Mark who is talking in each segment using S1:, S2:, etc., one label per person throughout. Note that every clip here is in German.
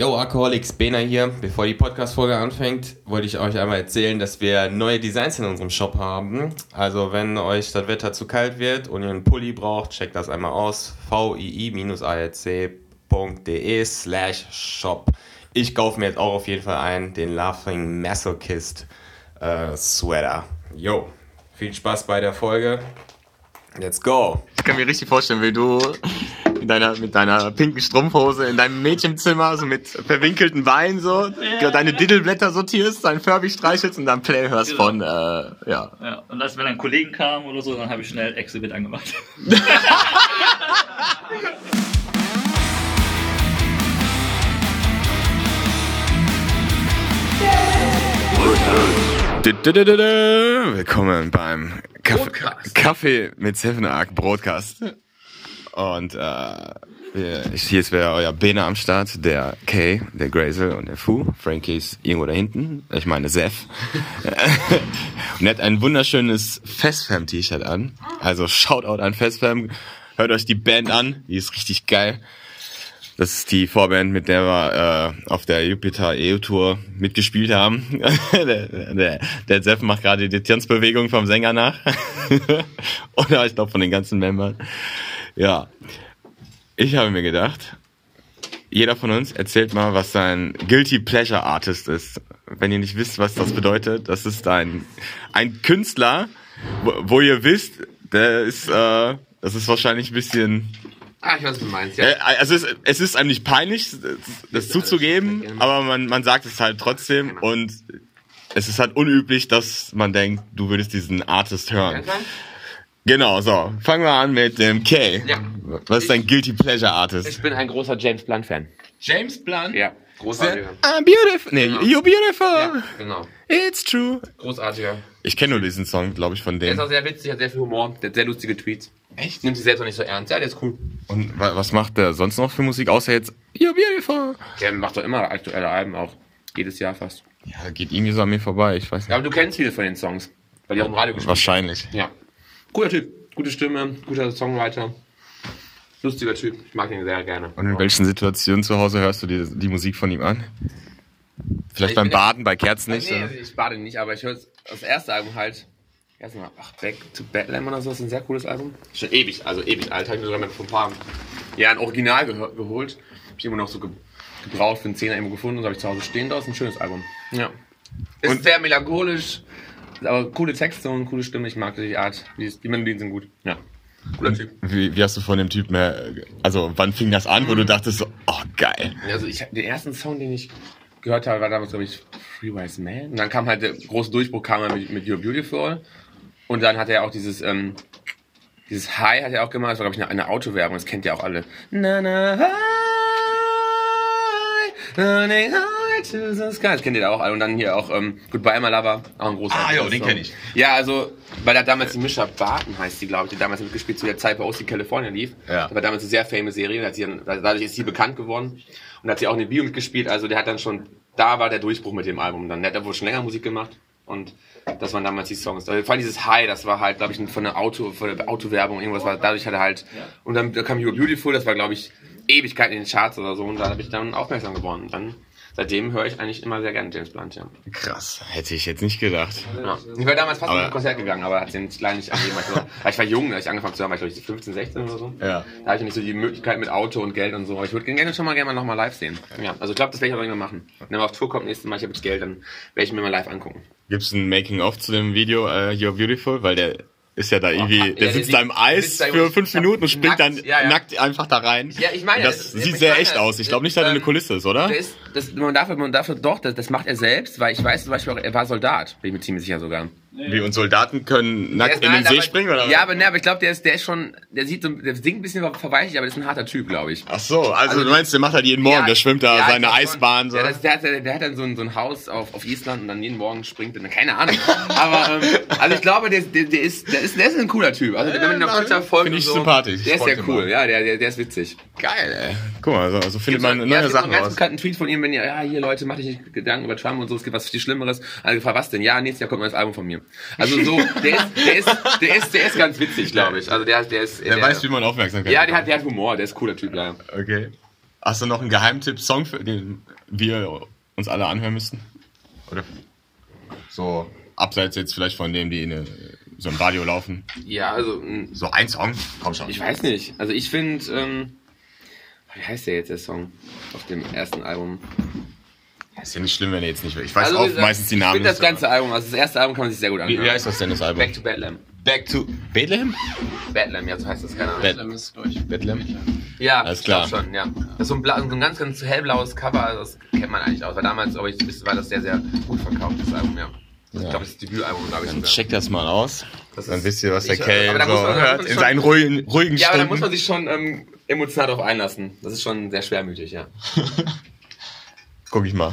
S1: Yo, Alkoholics, Bena hier. Bevor die Podcast-Folge anfängt, wollte ich euch einmal erzählen, dass wir neue Designs in unserem Shop haben. Also, wenn euch das Wetter zu kalt wird und ihr einen Pulli braucht, checkt das einmal aus. vii-arc.de slash shop. Ich kaufe mir jetzt auch auf jeden Fall ein, den Laughing Masochist äh, Sweater. Yo, viel Spaß bei der Folge. Let's go.
S2: Ich kann mir richtig vorstellen, wie du in deiner, mit deiner pinken Strumpfhose in deinem Mädchenzimmer so mit verwinkelten Beinen so ja. deine Diddleblätter sortierst, dein Furby streichelst und dann Play hörst genau. von, äh, ja.
S3: ja. Und als wenn ein Kollegen kam oder so, dann habe ich schnell Exhibit angemacht.
S2: Willkommen beim Kaffee, Kaffee mit Seven Arc Broadcast. Und äh, hier ist wieder euer Bene am Start, der Kay, der Grazel und der Fu. Frankie ist irgendwo da hinten. Ich meine Seth. und er hat ein wunderschönes Festfam-T-Shirt an. Also Shoutout an Festfam. Hört euch die Band an. Die ist richtig geil. Das ist die Vorband, mit der wir äh, auf der Jupiter EU Tour mitgespielt haben. der, der, der Sepp macht gerade die Tanzbewegung vom Sänger nach. Oder ich glaube von den ganzen Membern. Ja. Ich habe mir gedacht, jeder von uns erzählt mal, was sein Guilty Pleasure Artist ist. Wenn ihr nicht wisst, was das bedeutet, das ist ein, ein Künstler, wo, wo ihr wisst, der ist, äh, das ist wahrscheinlich ein bisschen
S4: Ah, ich weiß, was du meinst, ja.
S2: Äh, also es, es ist einem nicht peinlich, das zuzugeben, aber man, man sagt es halt trotzdem und es ist halt unüblich, dass man denkt, du würdest diesen Artist hören. Genau, so. Fangen wir an mit dem K. Ja. Was ist dein Guilty Pleasure Artist?
S4: Ich bin ein großer James Blunt Fan.
S2: James Blunt?
S4: Ja. Großartiger.
S2: I'm beautiful. Nee, genau. you're beautiful.
S4: Ja, genau.
S2: It's true.
S4: Großartiger.
S2: Ich kenne nur diesen Song, glaube ich, von dem.
S4: Der ist auch sehr witzig, hat sehr viel Humor, der hat sehr lustige Tweets.
S2: Echt?
S4: Nimmt sich selbst auch nicht so ernst. Ja, der ist cool.
S2: Und was macht der sonst noch für Musik, außer jetzt You're Beautiful?
S4: Der macht doch immer aktuelle Alben auch. Jedes Jahr fast.
S2: Ja, geht irgendwie so an mir vorbei, ich weiß nicht.
S4: Ja, aber du kennst viele von den Songs. Weil die auch im Radio
S2: gespielt Wahrscheinlich.
S4: Ja. Cooler Typ. Gute Stimme, guter Songwriter. Lustiger Typ. Ich mag ihn sehr gerne.
S2: Und in welchen Situationen zu Hause hörst du die, die Musik von ihm an? Vielleicht beim Baden, bei Kerzen nicht?
S4: Nee, ich bade nicht, aber ich höre das erste Album halt erstmal, ach, Back to Bedlam oder so, das ist ein sehr cooles Album. Schon ewig, also ewig alt, habe ich mir sogar vor ein paar Jahren Original ge geholt. Habe ich immer noch so ge gebraucht für einen Zehner irgendwo gefunden und habe ich zu Hause stehen. Da ist ein schönes Album. Ja. Ist und sehr melancholisch, aber coole Texte und coole Stimme. Ich mag die Art, die, die Melodien sind gut. Ja.
S2: Cooler Typ. Wie, wie hast du von dem Typ mehr, also wann fing das an, wo du dachtest so, oh geil.
S4: Also ich, den ersten Song, den ich gehört habe, war damals, glaube ich, Free Wise Man. Und dann kam halt der große Durchbruch, kam er mit, mit You're Beautiful. Und dann hat er auch dieses, ähm, dieses High hat er auch gemacht, das war, glaube ich, eine, eine Autowerbung, das kennt ihr auch alle. Na, na, hi, running high to the sky. Das kennt ihr auch alle. Und dann hier auch ähm, Goodbye My Lover, auch ein großer
S2: Ah, ja, den kenne ich.
S4: Ja, also, weil da damals die Mischa Barton heißt die, glaube ich, die damals mitgespielt zu der Zeit bei OC California lief. Ja. Das war damals eine sehr famous Serie, hat sie dann, dadurch ist sie bekannt geworden. Und hat sie auch in der Bio mitgespielt, also der hat dann schon, da war der Durchbruch mit dem Album. Dann hat er wohl schon länger Musik gemacht und das waren damals die Songs. Also, vor allem dieses High, das war halt, glaube ich, von der Auto, von der Autowerbung, irgendwas war, dadurch hat er halt, und dann kam You're Beautiful, das war, glaube ich, Ewigkeiten in den Charts oder so, und da habe ich dann aufmerksam geworden. Und dann, seitdem höre ich eigentlich immer sehr gerne James Blunt, ja.
S2: Krass, hätte ich jetzt nicht gedacht.
S4: Ja. Ich war damals fast auf ein Konzert gegangen, aber hat den leider nicht angegeben. Ich war jung, als ich angefangen zu hören, war ich glaube ich 15, 16 oder so. Ja. Da hatte ich nicht so die Möglichkeit mit Auto und Geld und so. Aber ich würde gerne schon mal gerne mal nochmal live sehen. Ja. Also ich glaube, das werde ich auch irgendwann machen. Wenn er auf Tour kommt nächstes Mal, ich habe jetzt Geld, dann werde ich mir mal live angucken.
S2: Gibt es ein Making-of zu dem Video uh, You're Beautiful? Weil der ist ja da irgendwie, oh, der ja, sitzt da im Eis für fünf Minuten und springt nackt, dann ja, ja. nackt einfach da rein.
S4: Ja, ich meine,
S2: das, das sieht sehr meine, echt aus. Ich glaube nicht, dass er eine Kulisse ist, oder?
S4: Ist, das, man darf, man darf doch, das, das macht er selbst, weil ich weiß zum Beispiel auch, er war Soldat, bin ich mir ziemlich sicher sogar.
S2: Wie und Soldaten können nackt in den nein, See aber, springen oder?
S4: Ja, aber ne, aber ich glaube, der ist, der ist schon, der sieht so, der singt ein bisschen verweichlich, aber der ist ein harter Typ, glaube ich.
S2: Ach so, also, also, du meinst, der macht halt jeden Morgen, ja, der schwimmt da ja, seine Eisbahn
S4: so. Ja, das, der, hat, der hat dann so ein, so ein Haus auf, auf Island und dann jeden Morgen springt er, keine Ahnung. aber ähm, also ich glaube, der, der, der ist, der ist, der ist ein cooler Typ. Also wenn man ihn auf Twitter folgt,
S2: finde ich so, sympathisch.
S4: Der ist ja cool, ja, der, der, der ist witzig.
S2: Geil, ey. Guck mal, so, so findet man neue Sachen raus. Ich habe einen ganz
S4: bekannten Tweet von ihm, wenn ihr, ja, hier Leute, macht euch nicht Gedanken über Trump und so, es gibt was viel Schlimmeres. Also gefragt, was denn? Ja, nächstes Jahr kommt ein neues Album von mir. Also so, der ist, der ist, der ist, der ist ganz witzig, glaube ich. Also der, der ist.
S2: Der, der weiß, wie man Aufmerksamkeit
S4: Ja, der hat, der hat Humor, der ist ein cooler Typ, ja.
S2: Okay. Hast du noch einen Geheimtipp-Song, für den wir uns alle anhören müssten? Oder so abseits jetzt vielleicht von dem, die in eine, so im Radio laufen?
S4: Ja, also, mh,
S2: So ein Song? Komm schon.
S4: ich weiß nicht. Also ich finde, ähm, wie heißt der jetzt, der Song auf dem ersten Album?
S2: Ist ja nicht schlimm, wenn er jetzt nicht will. Ich weiß
S4: Also,
S2: auch
S4: gesagt,
S2: meistens die
S4: Ich
S2: Namen.
S4: finde das ganze Album, also das erste Album kann man sich sehr gut
S2: Wie,
S4: anhören.
S2: wie heißt das denn, das Album?
S4: Back to Bedlam.
S2: Back to Bethlehem?
S4: Bedlam, ja, so heißt das, keine Ahnung.
S5: Bethlehem ist, glaub ich,
S2: Bethlehem?
S4: Ja,
S2: Alles
S4: ich
S2: klar.
S4: schon, ja. Das ist so ein, bla so ein ganz, ganz hellblaues Cover, das kennt man eigentlich auch. Weil damals, glaube ich, war das sehr, sehr gut verkauft, das Album, ja. Ich glaube, das ist das Debütalbum, glaube ich.
S2: Dann
S4: sogar.
S2: check das mal aus.
S4: Das
S2: Dann
S4: ist-
S2: wisst ihr, was der
S4: da
S2: so
S4: muss muss
S2: hört in seinen ruhigen, ruhigen
S4: Ja, aber da muss
S2: Stunden.
S4: man sich schon ähm, emotional darauf einlassen. Das ist schon sehr schwermütig, ja.
S2: Guck ich mal.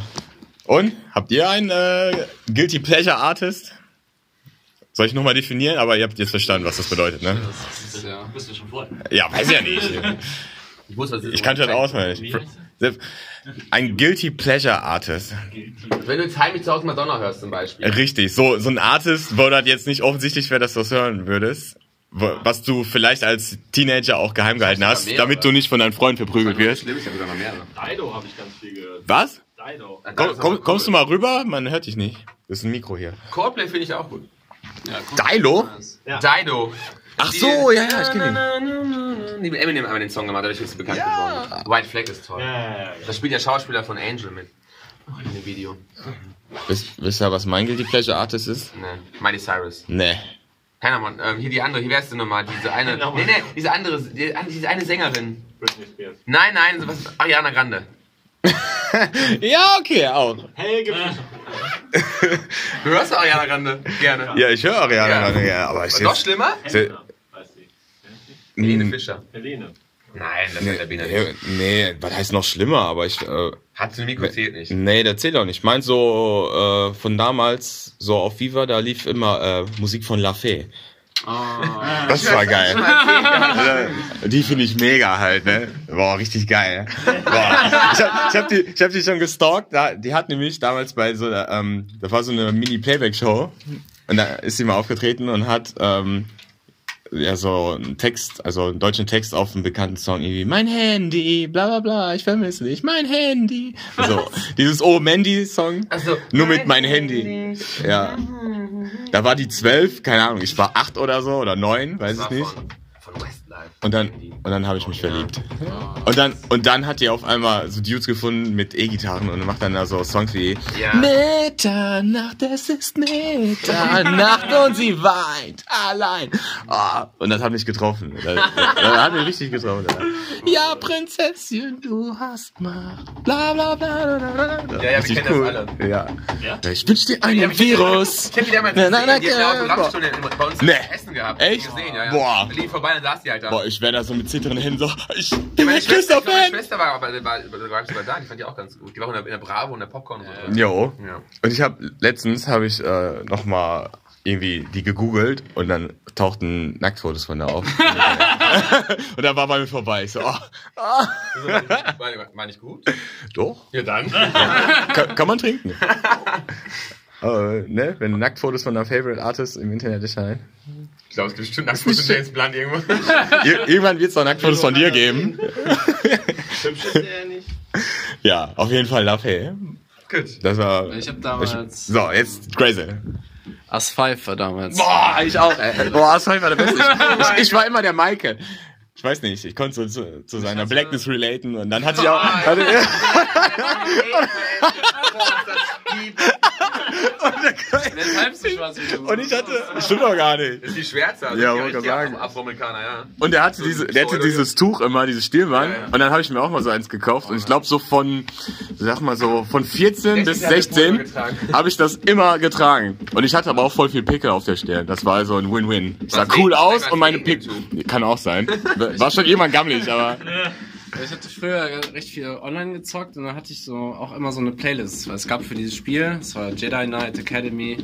S2: Und? Habt ihr einen äh, Guilty Pleasure Artist? Soll ich nochmal definieren? Aber ihr habt jetzt verstanden, was das bedeutet, ne?
S5: Das ist ja.
S3: Bist du schon voll?
S2: Ja, weiß ja nicht.
S4: Ich ist.
S2: Ich kannte das auswendig. Ein Guilty Pleasure Artist.
S4: Wenn du jetzt heimlich zu Hause Madonna hörst zum Beispiel.
S2: Richtig, so, so ein Artist, wo das jetzt nicht offensichtlich wäre, dass du das hören würdest. Was du vielleicht als Teenager auch geheim gehalten hast,
S4: mehrere.
S2: damit du nicht von deinem Freund verprügelt wirst.
S4: Schlimm ist ja sogar noch mehrere.
S3: Dido habe ich ganz viel gehört.
S2: Was?
S3: Dido.
S2: Komm, komm, kommst du mal rüber? Man hört dich nicht. Das ist ein Mikro hier.
S4: Coldplay finde ich auch gut.
S5: Ja
S2: Dilo?
S4: Dido.
S2: Ach so, ja, ja, ich kenne ihn.
S4: Die Eminem einmal den Song gemacht, dadurch ist sie bekannt geworden. White Flag ist toll.
S3: Ja, ja, ja.
S4: Da spielt der Schauspieler von Angel mit. In dem Video.
S2: Wisst, wisst ihr, was mein Guilty Pleasure Artist ist?
S4: Ne, Miley Cyrus.
S2: Nee.
S4: Keiner Mann. Ähm, hier die andere, hier wärst du nochmal, diese eine. Nee, nee, diese andere, die, diese eine Sängerin.
S3: Britney Spears.
S4: Nein, nein, was, Ariana Grande.
S2: Ja, okay, auch.
S3: Helge Fischer.
S4: Du hörst doch Ariana Grande gerne.
S2: Ja, ich höre Ariana
S4: Ja.
S2: Grande, ja, aber ich
S4: Was noch schlimmer?
S3: Helena.
S4: Helene
S2: Hm.
S4: Fischer.
S3: Helene.
S4: Nein, das ist der Bina
S2: Nee,
S4: nicht.
S2: nee, was heißt noch schlimmer, aber ich, äh,
S4: Hat sie Mikro zählt nicht.
S2: nee, der zählt auch nicht. Ich mein so, äh, von damals, so auf Viva, da lief immer, äh, Musik von La Fee. Das war geil. Die finde ich mega halt, ne? Boah, richtig geil. Boah. Ich hab, ich hab, die, ich hab die schon gestalkt. Die hat nämlich damals bei so einer, ähm, das war so eine Mini-Playback-Show. Und da ist sie mal aufgetreten und hat, ähm, ja, so einen Text, also einen deutschen Text auf einen bekannten Song, irgendwie, mein Handy, bla bla bla, ich vermisse dich, mein Handy. So, dieses Oh Mandy-Song,
S4: Also,
S2: nur mit mein Handy. Ja. Da war die zwölf, keine Ahnung, ich war acht oder so, oder neun, weiß ich nicht. Und dann, und dann habe ich mich verliebt. Und dann, und dann hat die auf einmal so Dudes gefunden mit E-Gitarren und macht dann da so Songs wie
S4: Ja.
S2: Mitternacht, es ist Mitternacht und sie weint allein. Ah, und das hat mich getroffen. Das, das hat mich richtig getroffen. Ja, Prinzessin, du hast Macht. Bla bla bla bla bla.
S4: Ja, ja, wir kennen das alle.
S2: Ja.
S3: Ja?
S2: Ich wünsch dir einen
S4: Ja,
S2: Virus.
S4: Ich hab die damals
S2: Na, na, na,
S4: die hat
S2: na,
S4: Autogrammstunde bei uns
S2: Nee.
S4: Essen gehabt.
S2: Echt?
S4: Gesehen, ja, ja.
S2: Boah.
S4: Liefen vorbei, dann saß die halt da.
S2: Boah, ich wäre da so mit zitternden Händen so, ich bin
S4: meine,
S2: mein
S4: Schwester,
S2: Christoph
S4: meine. Schwester war aber war, war, war sogar da, die fand die auch ganz gut. Die war in der, in der Bravo und der Popcorn und so.
S2: Jo.
S4: Ja.
S2: Und ich habe letztens habe ich äh, noch mal irgendwie die gegoogelt und dann tauchten Nacktfotos von der auf. und dann war bei mir vorbei. Ich so, oh,
S4: war, nicht- war, war nicht gut?
S2: doch,
S4: Ja, dann.
S2: kann, kann man trinken. Aber, ne, wenn Nacktfotos von einer Favorite Artist im Internet erscheinen.
S4: Ich glaube, es gibt bestimmt von James Blunt irgendwo.
S2: Ir irgendwann wird es noch Nacktfotos von dir geben.
S5: Hübsch ist der nicht.
S2: Ja, auf jeden Fall Love Hey.
S4: Gut.
S2: Das war.
S5: Ich hab damals-
S2: so, jetzt Grazel.
S5: As Five war damals.
S2: Boah, ich auch, ey. Boah, das war immer der Beste. Ich, ich, ich war immer der Maike. Ich weiß nicht, ich konnte so zu, zu seiner Blackness relaten und dann hatte ich auch. Hatte,
S5: Weshalb so schwarz wie du?
S2: und ich hatte. Stimmt doch gar nicht.
S4: Ist die Schwärze, also
S2: Ja,
S4: die
S2: wollte gerade sagen.
S4: Afro- Afroamerikaner, ja.
S2: Und er hatte diese, der hatte dieses Tuch immer, dieses Stilmann.
S4: Ja, ja.
S2: Und dann habe ich mir auch mal so eins gekauft. Und ich glaube so von, sag mal so, von 14 bis
S4: 16 hat er
S2: 16
S4: Polo getragen.
S2: habe ich das immer getragen. Und ich hatte aber auch voll viel Pickel auf der Stirn. Das war also ein Win-Win. Ich sah cool aus und meine Pickel. Kann auch sein. War schon irgendwann gammelig, aber.
S5: Ich hatte früher recht viel online gezockt und dann hatte ich so auch immer so eine Playlist. Weil es gab für dieses Spiel, es war Jedi Knight Academy,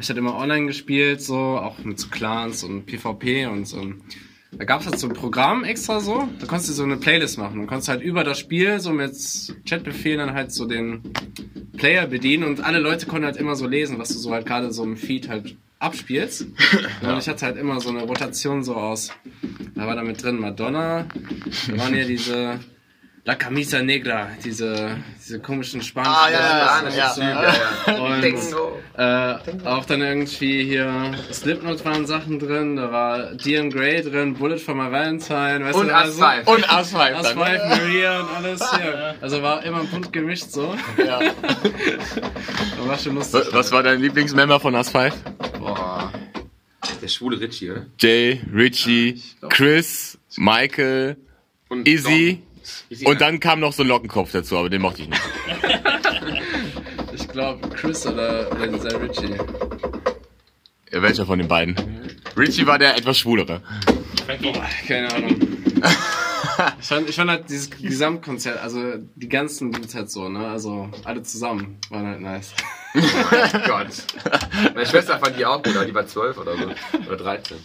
S5: ich halt immer online gespielt, so, auch mit so Clans und PvP und so. Da gab es halt so ein Programm extra so, da konntest du so eine Playlist machen. Du konntest halt über das Spiel so mit Chatbefehlen dann halt so den Player bedienen und alle Leute konnten halt immer so lesen, was du so halt gerade so im Feed halt abspielst. Ja. Und ich hatte halt immer so eine Rotation so aus. Da war da mit drin Madonna. Da waren ja diese La Camisa Negra, diese, diese komischen spanischen.
S2: Ah, ja, ja, ja, Züge. ja,
S5: Und äh, auch dann irgendwie hier Slipknot waren Sachen drin, da war Dion Grey drin, Bullet for My Valentine, weißt
S4: und
S5: du, also,
S4: As5.
S2: Und As5.
S5: As5, Maria und alles. hier. Also war immer ein bunt gemischt so.
S2: Ja.
S5: war schon lustig.
S2: Was war dein Lieblingsmember von As5?
S4: Aber der schwule Richie, oder?
S2: Jay, Richie, ja, Chris, Michael,
S4: und
S2: Izzy.
S4: Don.
S2: Und dann kam noch so ein Lockenkopf dazu, aber den mochte ich nicht.
S5: ich glaube, Chris oder, oder sei Richie.
S2: Ja, welcher von den beiden? Richie war der etwas schwulere.
S3: Boah,
S5: keine Ahnung. Ich fand, ich fand halt dieses Gesamtkonzert, also die ganzen Dudes halt so, ne? Also alle zusammen waren halt nice.
S4: Gott. Meine Schwester fand die auch gut, aber die war 12 oder so. Oder 13.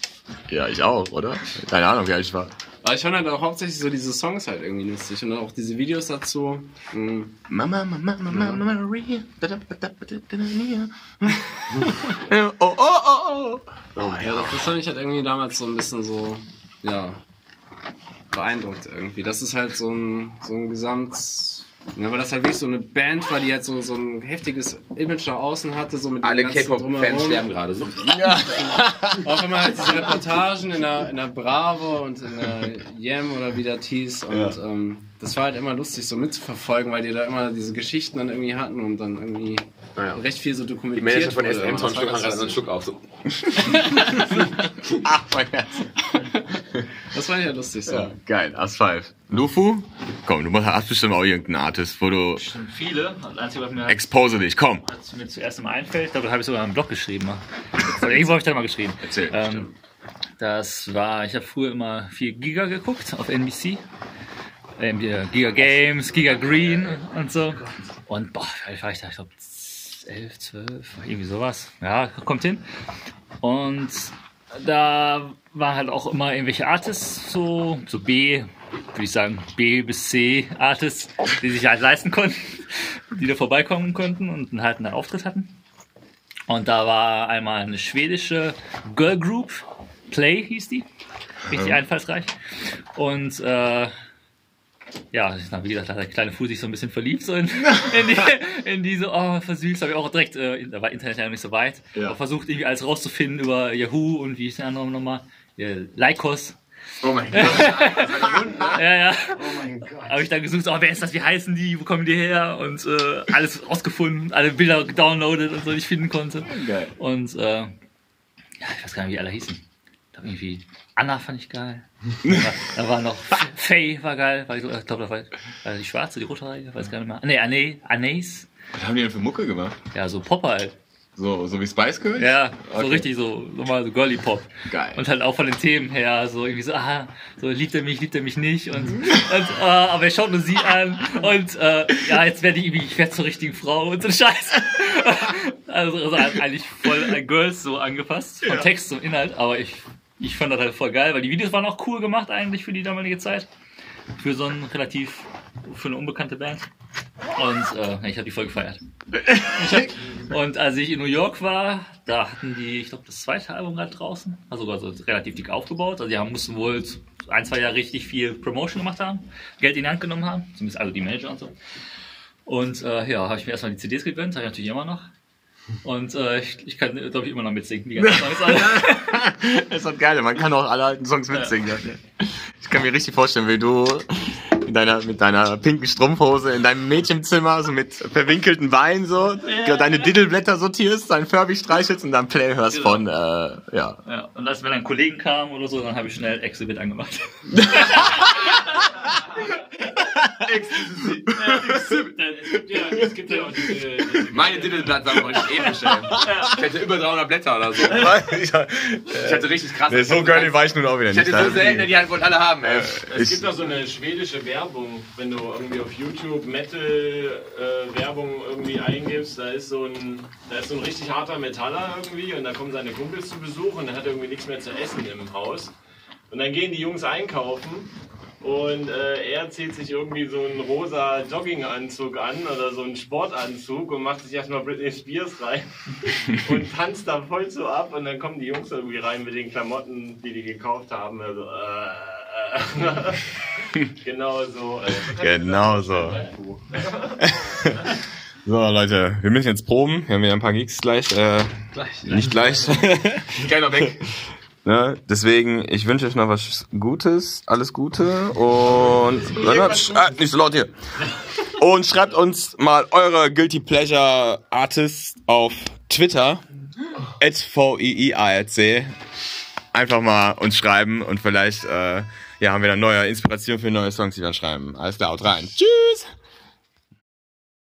S2: Ja, ich auch, oder? Keine Ahnung, wie alt ich war.
S5: Aber ich fand halt auch hauptsächlich so diese Songs halt irgendwie lustig und auch diese Videos dazu. Mhm.
S2: Mama, Mama, Mama, Mama, Maria. Da. Oh, oh, oh, oh.
S5: Ja, das fand ich halt irgendwie damals so ein bisschen so, ja, beeindruckt irgendwie. Das ist halt so ein, so ein Gesamt, ja, weil das halt wirklich so eine Band war, die halt so, so ein heftiges Image nach außen hatte, so mit
S4: Alle K-Pop-Fans sterben gerade so.
S5: Auch immer halt diese Reportagen in der, in der Bravo und in der Yam oder wie das hieß. Und ähm, das war halt immer lustig so mitzuverfolgen, weil die da immer diese Geschichten dann irgendwie hatten und dann irgendwie
S4: Ja.
S5: recht viel so
S4: Die
S5: dokumentiert
S4: Manager von. SM
S5: war
S4: Schluck so einen. Schluck auf. So.
S2: Ach, mein Herz.
S5: Das war ja lustig so.
S2: Ja, geil, Asphalt. Lufu? Komm, du hast bestimmt auch irgendeinen Artist, wo du.
S3: Schon viele. Das Einzige, was mir,
S2: Expose dich, komm.
S3: was mir zuerst immer einfällt, ich glaube, da habe ich sogar einen Blog geschrieben. Oder irgendwo habe ich da mal geschrieben.
S2: Erzähl.
S3: Ähm, das war, ich habe früher immer viel Giga geguckt auf NBC. Ähm, die Giga Games, Giga Green und so. Und boah, alt war ich da? Ich glaube 11, 12, irgendwie sowas. Ja, kommt hin. Und da waren halt auch immer irgendwelche Artists, so, so B, würde ich sagen, B bis C Artists, die sich halt leisten konnten, die da vorbeikommen konnten und halt einen Auftritt hatten. Und da war einmal eine schwedische Girl Group, Play hieß die, richtig einfallsreich. Und äh, ja, wie gesagt, da hat der kleine Fuß sich so ein bisschen verliebt, so in, in, die, in diese, oh, versüßt, habe ich auch direkt, äh, da war Internet ja noch nicht so weit,
S2: Ja.
S3: aber versucht irgendwie alles rauszufinden über Yahoo und wie ist der andere nochmal, Lycos,
S4: Oh mein Gott.
S3: ja, ja. Oh mein Gott. Habe ich dann gesucht, oh, wer ist das, wie heißen die, wo kommen die her und äh, alles rausgefunden, alle Bilder gedownloadet und so, die ich finden konnte.
S2: Geil.
S3: Und äh, ja, ich weiß gar nicht, wie alle hießen. Ich glaube irgendwie Anna fand ich geil. Da war, da war noch Faye war geil, weil ich glaube, da war war die schwarze, die rote, weiß gar nicht mehr. Nee, Anne, Anais.
S2: Was haben die denn für Mucke gemacht?
S3: Ja, so Popper halt.
S2: So, so wie Spice Girls?
S3: Ja, so
S2: Okay.
S3: richtig so, normal so Girly Pop.
S2: Geil.
S3: Und halt auch von den Themen her, so irgendwie so, ah, so liebt er mich, liebt er mich nicht und, und äh, aber er schaut nur sie an und äh, ja, jetzt werde ich irgendwie, ich werde zur richtigen Frau und so Scheiß. also, also eigentlich voll an Girls so angepasst, von Text zum Inhalt, aber ich, ich fand das halt voll geil, weil die Videos waren auch cool gemacht eigentlich für die damalige Zeit. Für so ein relativ, für eine unbekannte Band. Und äh, ich habe die voll gefeiert. Hab, und als ich in New York war, da hatten die, ich glaube, das zweite Album gerade draußen, also sogar so relativ dick aufgebaut. Also die haben, mussten wohl ein, zwei Jahre richtig viel Promotion gemacht haben, Geld in die Hand genommen haben, zumindest also die Manager und so. Und äh, ja, habe ich mir erstmal die CDs gegönnt, habe ich natürlich immer noch. Und äh, ich, ich kann, glaube ich, immer noch mitsingen, die ganzen Songs. alle.
S2: Das ist doch geil, man kann auch alle alten Songs mitsingen. Ich kann mir richtig vorstellen, wie du mit deiner, mit deiner pinken Strumpfhose in deinem Mädchenzimmer, so mit verwinkelten Beinen so, deine Diddleblätter sortierst, deinen Furby streichelst und dann Play hörst
S3: Genau.
S2: von, äh, ja.
S3: Ja, und als wenn ein Kollegen kam oder so, dann habe ich schnell Exhibit angemacht.
S6: Ja, es gibt ja auch diese, diese
S4: Meine Titelblattsammlung war richtig episch, ey. Ich hätte über 300 Blätter oder so. Ich hatte richtig krass.
S2: Nee, so girly war ich nun auch wieder
S4: Ich
S2: nicht.
S4: hätte so selten, die wollten alle haben, ey.
S6: Es gibt auch so eine schwedische Werbung, wenn du irgendwie auf YouTube Metal-Werbung irgendwie eingibst, da ist, so ein, da ist so ein richtig harter Metaller irgendwie und da kommen seine Kumpels zu Besuch und er hat irgendwie nichts mehr zu essen im Haus. Und dann gehen die Jungs einkaufen und äh, er zieht sich irgendwie so einen rosa Jogginganzug an oder so einen Sportanzug und macht sich erstmal Britney Spears rein und tanzt da voll so ab und dann kommen die Jungs irgendwie rein mit den Klamotten, die die gekauft haben. Also, äh, genau so.
S2: Genau so. So, Leute, wir müssen jetzt proben. Wir haben ja ein paar Gigs gleich. Äh,
S3: Gleich.
S2: nicht gleich.
S4: Keiner weg.
S2: ne? Deswegen, ich wünsche euch noch was Gutes. Alles Gute. Und. Ah, nicht so laut hier. Und schreibt uns mal eure Guilty Pleasure Artists auf Twitter. At VIIARC. Einfach mal uns schreiben und vielleicht äh, ja, haben wir dann neue Inspiration für neue Songs, die wir dann schreiben. Alles klar, haut rein. Tschüss!